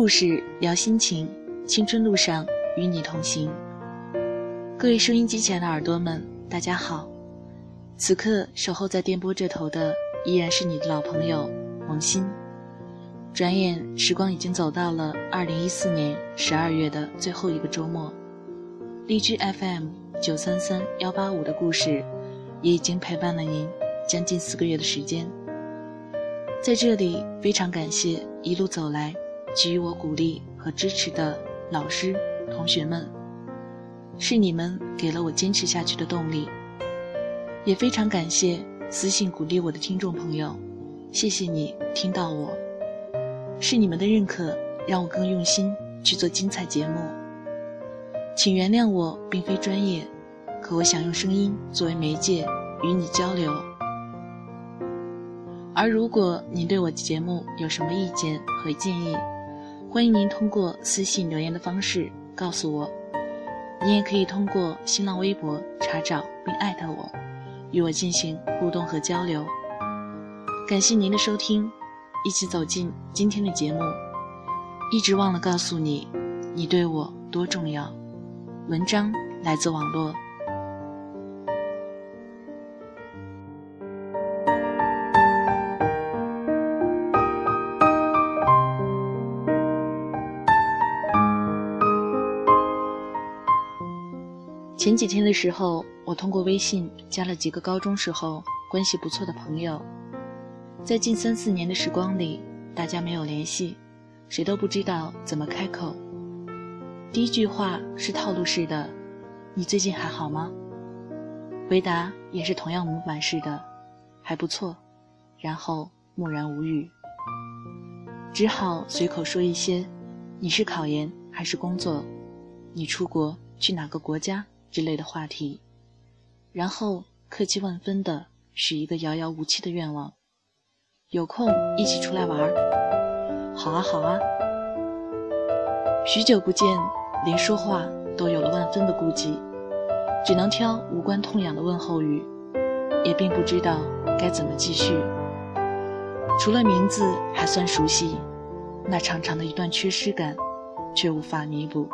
故事，聊心情，青春路上与你同行。各位收音机前的耳朵们，大家好。此刻守候在电波这头的，依然是你的老朋友王鑫。转眼时光已经走到了二零一四年十二月的最后一个周末，荔枝 FM 九三三幺八五的故事，也已经陪伴了您将近四个月的时间。在这里，非常感谢一路走来给予我鼓励和支持的老师、同学们，是你们给了我坚持下去的动力。也非常感谢私信鼓励我的听众朋友，谢谢你听到我，是你们的认可让我更用心去做精彩节目。请原谅我并非专业，可我想用声音作为媒介与你交流。而如果您对我的节目有什么意见和建议，欢迎您通过私信留言的方式告诉我。你也可以通过新浪微博查找并艾特我，与我进行互动和交流。感谢您的收听，一起走进今天的节目。一直忘了告诉你，你对我多重要。文章来自网络。前几天的时候，我通过微信加了几个高中时候关系不错的朋友，在近三四年的时光里，大家没有联系，谁都不知道怎么开口。第一句话是套路式的：“你最近还好吗？”回答也是同样模板式的：“还不错。”然后默然无语，只好随口说一些：“你是考研还是工作？你出国去哪个国家？”之类的话题，然后客气万分的许一个遥遥无期的愿望：有空一起出来玩儿。好啊，好啊。许久不见，连说话都有了万分的顾忌，只能挑无关痛痒的问候语，也并不知道该怎么继续。除了名字还算熟悉，那长长的一段缺失感，却无法弥补。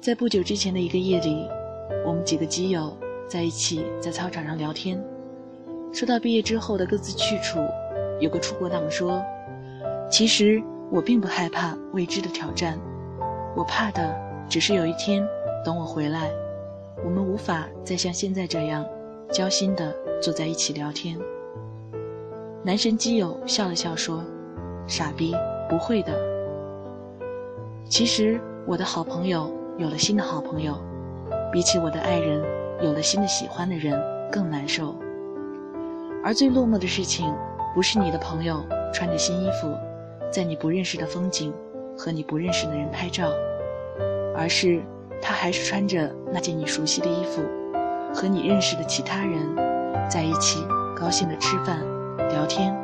在不久之前的一个夜里，我们几个基友在一起在操场上聊天，说到毕业之后的各自去处。有个出国党说：“其实我并不害怕未知的挑战，我怕的只是有一天等我回来，我们无法再像现在这样交心的坐在一起聊天。”男神基友笑了笑说：“傻逼，不会的。其实我的好朋友。”有了新的好朋友，比起我的爱人有了新的喜欢的人更难受。而最落寞的事情，不是你的朋友穿着新衣服，在你不认识的风景和你不认识的人拍照，而是他还是穿着那件你熟悉的衣服，和你认识的其他人在一起高兴的吃饭聊天，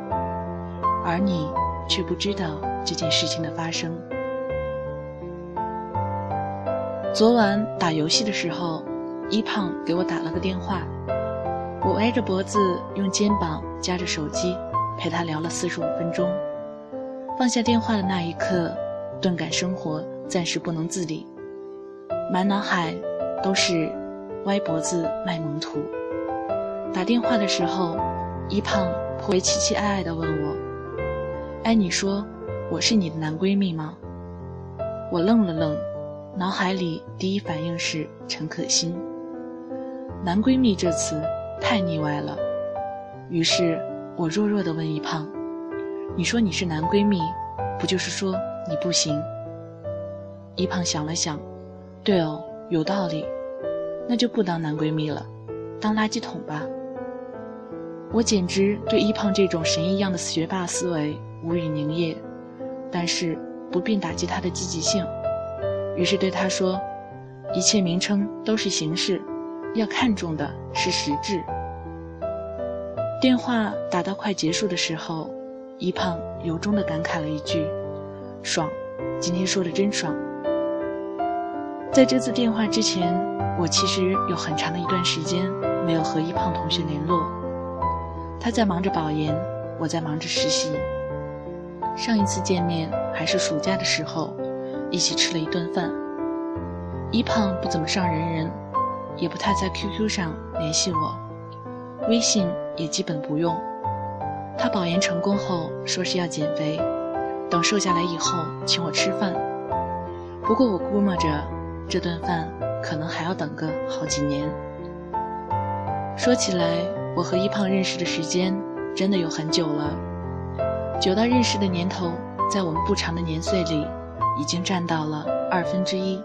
而你却不知道这件事情的发生。昨晚打游戏的时候，一胖给我打了个电话，我歪着脖子用肩膀夹着手机，陪他聊了四十五分钟。放下电话的那一刻，顿感生活暂时不能自理，满脑海都是歪脖子卖萌图。打电话的时候，一胖颇为期期爱爱地问我：“哎，你说我是你的男闺蜜吗？”我愣了愣。脑海里第一反应是陈可辛，男闺蜜这词太腻歪了。于是我弱弱的问一胖：“你说你是男闺蜜，不就是说你不行？”一胖想了想，对哦，有道理，那就不当男闺蜜了，当垃圾桶吧。我简直对一胖这种神一样的学霸思维无语凝噎，但是不便打击他的积极性。于是对他说：“一切名称都是形式，要看重的是实质。”电话打到快结束的时候，一胖由衷的感慨了一句：“爽，今天说的真爽。”在这次电话之前，我其实有很长的一段时间没有和一胖同学联络。他在忙着保研，我在忙着实习。上一次见面还是暑假的时候，一起吃了一顿饭。一胖不怎么上人人，也不太在 QQ 上联系我，微信也基本不用。他保研成功后说是要减肥，等瘦下来以后请我吃饭。不过我估摸着这顿饭可能还要等个好几年。说起来，我和一胖认识的时间真的有很久了。久到认识的年头，在我们不长的年岁里，已经占到了二分之一。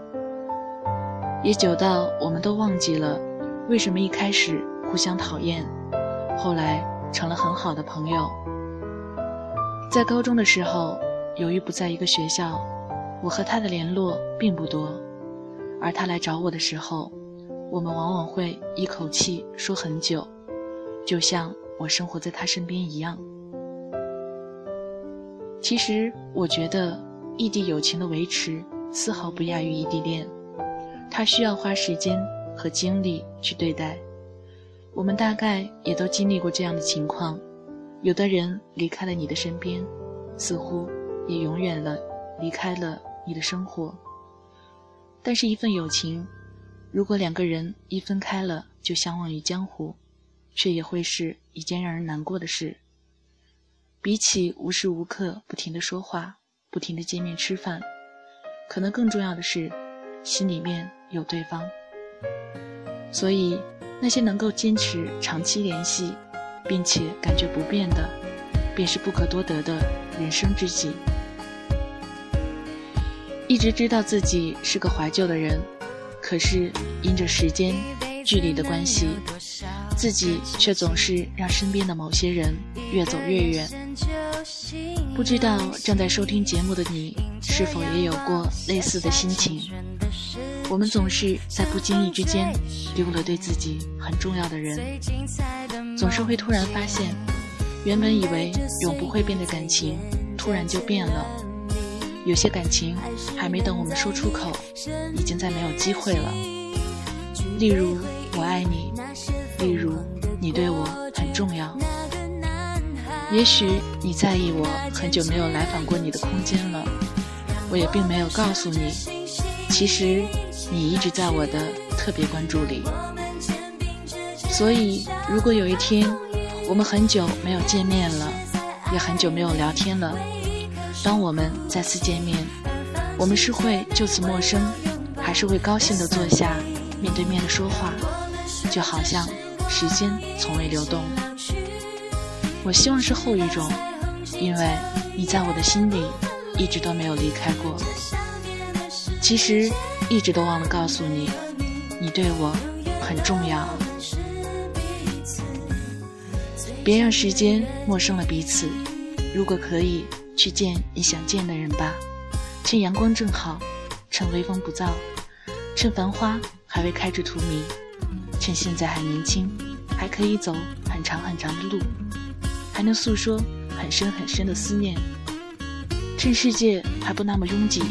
也久到我们都忘记了，为什么一开始互相讨厌，后来成了很好的朋友。在高中的时候，由于不在一个学校，我和他的联络并不多，而他来找我的时候，我们往往会一口气说很久，就像我生活在他身边一样。其实我觉得，异地友情的维持丝毫不亚于异地恋，它需要花时间和精力去对待。我们大概也都经历过这样的情况：有的人离开了你的身边，似乎也永远了离开了你的生活。但是，一份友情，如果两个人一分开了就相忘于江湖，却也会是一件让人难过的事。比起无时无刻不停的说话、不停的见面吃饭，可能更重要的是，心里面有对方。所以，那些能够坚持长期联系，并且感觉不变的，便是不可多得的人生知己。一直知道自己是个怀旧的人，可是因着时间、距离的关系。自己却总是让身边的某些人越走越远。不知道正在收听节目的你，是否也有过类似的心情？我们总是在不经意之间丢了对自己很重要的人，总是会突然发现，原本以为永不会变的感情，突然就变了。有些感情还没等我们说出口，已经再没有机会了。例如，我爱你。例如，你对我很重要。也许你在意我很久没有来访过你的空间了，我也并没有告诉你。其实，你一直在我的特别关注里。所以，如果有一天我们很久没有见面了，也很久没有聊天了，当我们再次见面，我们是会就此陌生，还是会高兴地坐下，面对面的说话，就好像……时间从未流动，我希望是后一种，因为你在我的心里一直都没有离开过。其实一直都忘了告诉你，你对我很重要。别让时间陌生了彼此，如果可以，去见你想见的人吧。趁阳光正好，趁微风不燥，趁繁花还未开至荼蘼。趁现在还年轻，还可以走很长很长的路，还能诉说很深很深的思念。趁世界还不那么拥挤，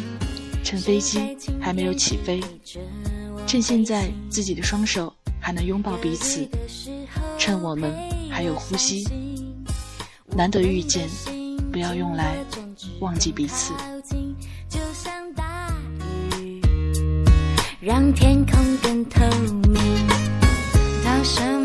趁飞机还没有起飞，趁现在自己的双手还能拥抱彼此，趁我们还有呼吸。难得遇见，不要用来忘记彼此。让天空更透明。生命